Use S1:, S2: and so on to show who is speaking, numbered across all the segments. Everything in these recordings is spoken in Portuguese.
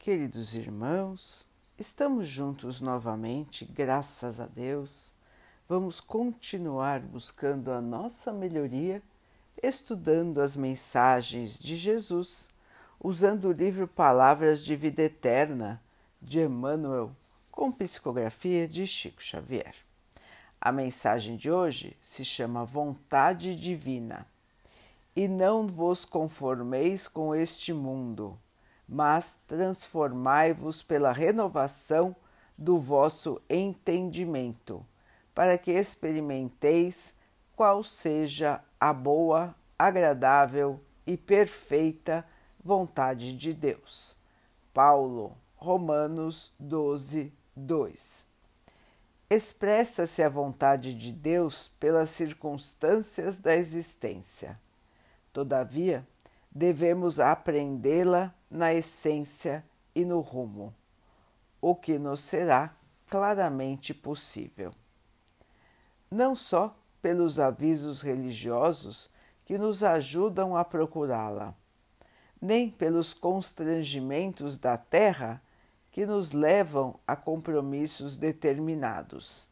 S1: Queridos irmãos, estamos juntos novamente, graças a Deus. Vamos continuar buscando a nossa melhoria, estudando as mensagens de Jesus, usando o livro Palavras de Vida Eterna de Emmanuel, com psicografia de Chico Xavier. A mensagem de hoje se chama Vontade Divina. E não vos conformeis com este mundo mas transformai-vos pela renovação do vosso entendimento, para que experimenteis qual seja a boa, agradável e perfeita vontade de Deus. Paulo, Romanos 12, 2. Expressa-se a vontade de Deus pelas circunstâncias da existência. Todavia, devemos aprendê-la na essência e no rumo, o que nos será claramente possível. Não só pelos avisos religiosos que nos ajudam a procurá-la, nem pelos constrangimentos da terra que nos levam a compromissos determinados,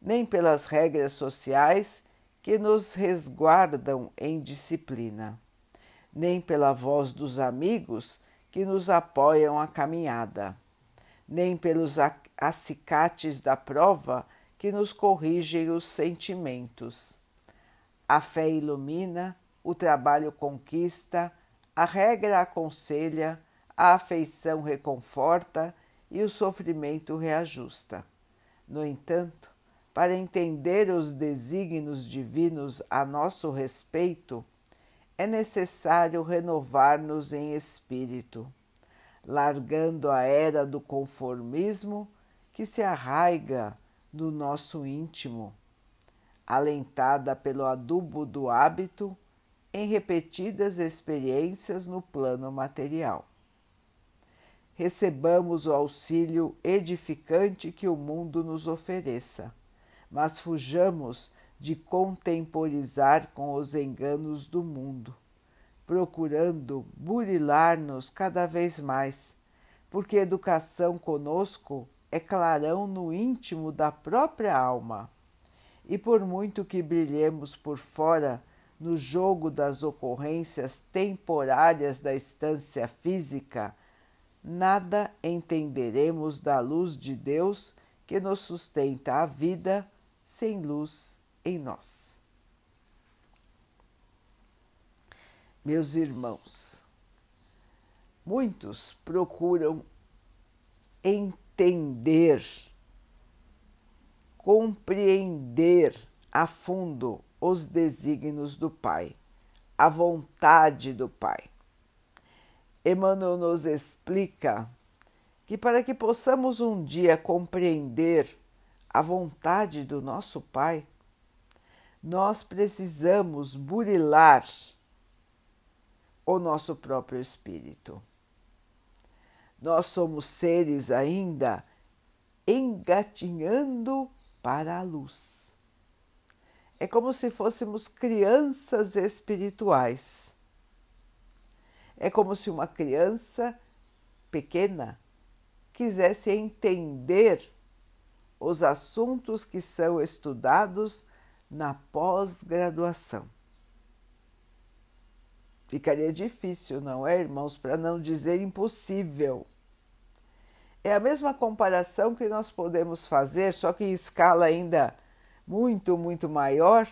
S1: nem pelas regras sociais que nos resguardam em disciplina nem pela voz dos amigos que nos apoiam a caminhada, nem pelos acicates da prova que nos corrigem os sentimentos. A fé ilumina, o trabalho conquista, a regra aconselha, a afeição reconforta e o sofrimento reajusta. No entanto, para entender os desígnios divinos a nosso respeito, é necessário renovar-nos em espírito, largando a era do conformismo que se arraiga no nosso íntimo, alentada pelo adubo do hábito em repetidas experiências no plano material. Recebamos o auxílio edificante que o mundo nos ofereça, mas fujamos de contemporizar com os enganos do mundo, procurando burilar-nos cada vez mais, porque educação conosco é clarão no íntimo da própria alma. E por muito que brilhemos por fora no jogo das ocorrências temporárias da estância física, nada entenderemos da luz de Deus que nos sustenta a vida sem luz em nós. Meus irmãos, muitos procuram entender, compreender a fundo os desígnios do Pai, a vontade do Pai. Emmanuel nos explica que para que possamos um dia compreender a vontade do nosso Pai, nós precisamos burilar o nosso próprio espírito. Nós somos seres ainda engatinhando para a luz. É como se fôssemos crianças espirituais. É como se uma criança pequena quisesse entender os assuntos que são estudados na pós-graduação. Ficaria difícil, não é, irmãos, para não dizer impossível. É a mesma comparação que nós podemos fazer, só que em escala ainda muito, muito maior,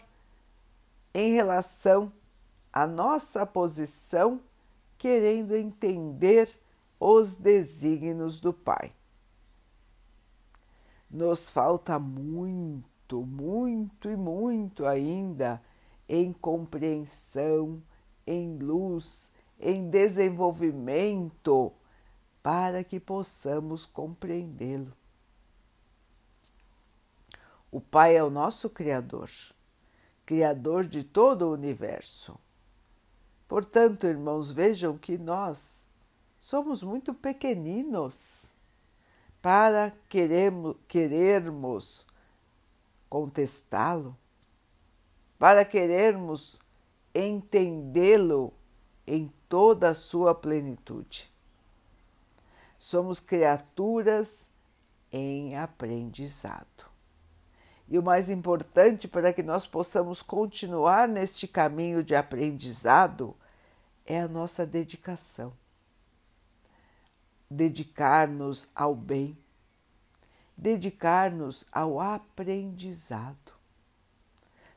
S1: em relação à nossa posição querendo entender os desígnios do Pai. Nos falta muito muito, muito e muito ainda em compreensão, em luz, em desenvolvimento, para que possamos compreendê-lo. O Pai é o nosso Criador, Criador de todo o universo. Portanto, irmãos, vejam que nós somos muito pequeninos para queremos, querermos contestá-lo, para querermos entendê-lo em toda a sua plenitude. Somos criaturas em aprendizado. E o mais importante para que nós possamos continuar neste caminho de aprendizado é a nossa dedicação. Dedicar-nos ao bem, dedicar-nos ao aprendizado,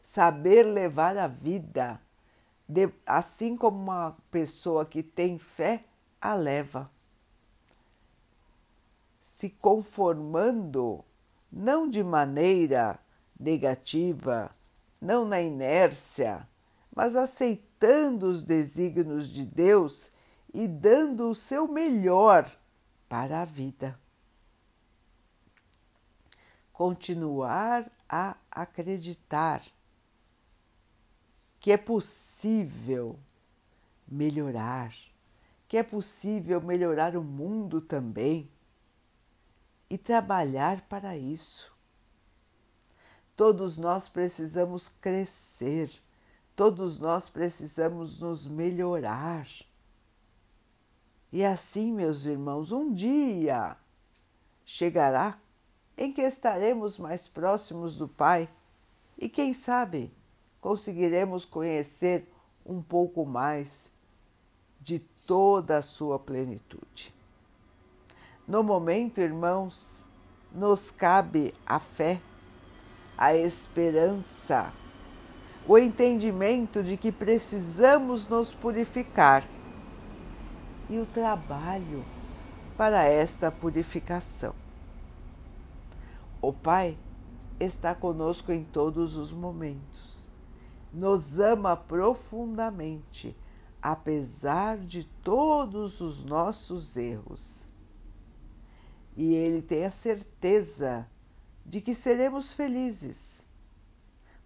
S1: saber levar a vida, assim como uma pessoa que tem fé a leva, se conformando não de maneira negativa, não na inércia, mas aceitando os desígnios de Deus e dando o seu melhor para a vida. Continuar a acreditar que é possível melhorar, que é possível melhorar o mundo também e trabalhar para isso. Todos nós precisamos crescer, todos nós precisamos nos melhorar. E assim, meus irmãos, um dia chegará em que estaremos mais próximos do Pai e, quem sabe, conseguiremos conhecer um pouco mais de toda a sua plenitude. No momento, irmãos, nos cabe a fé a esperança, o entendimento de que precisamos nos purificar e o trabalho para esta purificação. O Pai está conosco em todos os momentos, nos ama profundamente, apesar de todos os nossos erros. E Ele tem a certeza de que seremos felizes,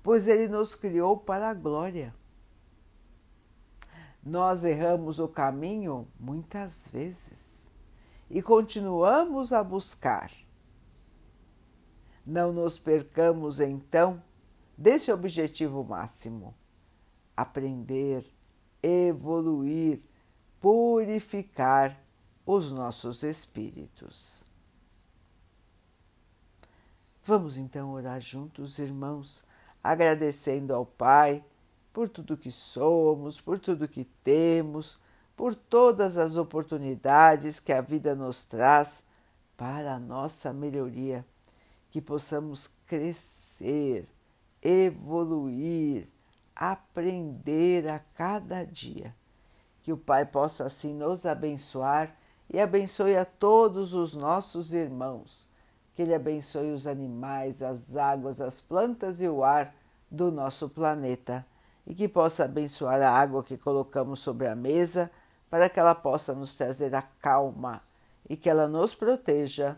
S1: pois Ele nos criou para a glória. Nós erramos o caminho muitas vezes e continuamos a buscar. Não nos percamos então desse objetivo máximo: aprender, evoluir, purificar os nossos espíritos. Vamos então orar juntos, irmãos, agradecendo ao Pai por tudo que somos, por tudo que temos, por todas as oportunidades que a vida nos traz para a nossa melhoria, que possamos crescer, evoluir, aprender a cada dia. Que o Pai possa assim nos abençoar e abençoe a todos os nossos irmãos que Ele abençoe os animais, as águas, as plantas e o ar do nosso planeta e que possa abençoar a água que colocamos sobre a mesa para que ela possa nos trazer a calma e que ela nos proteja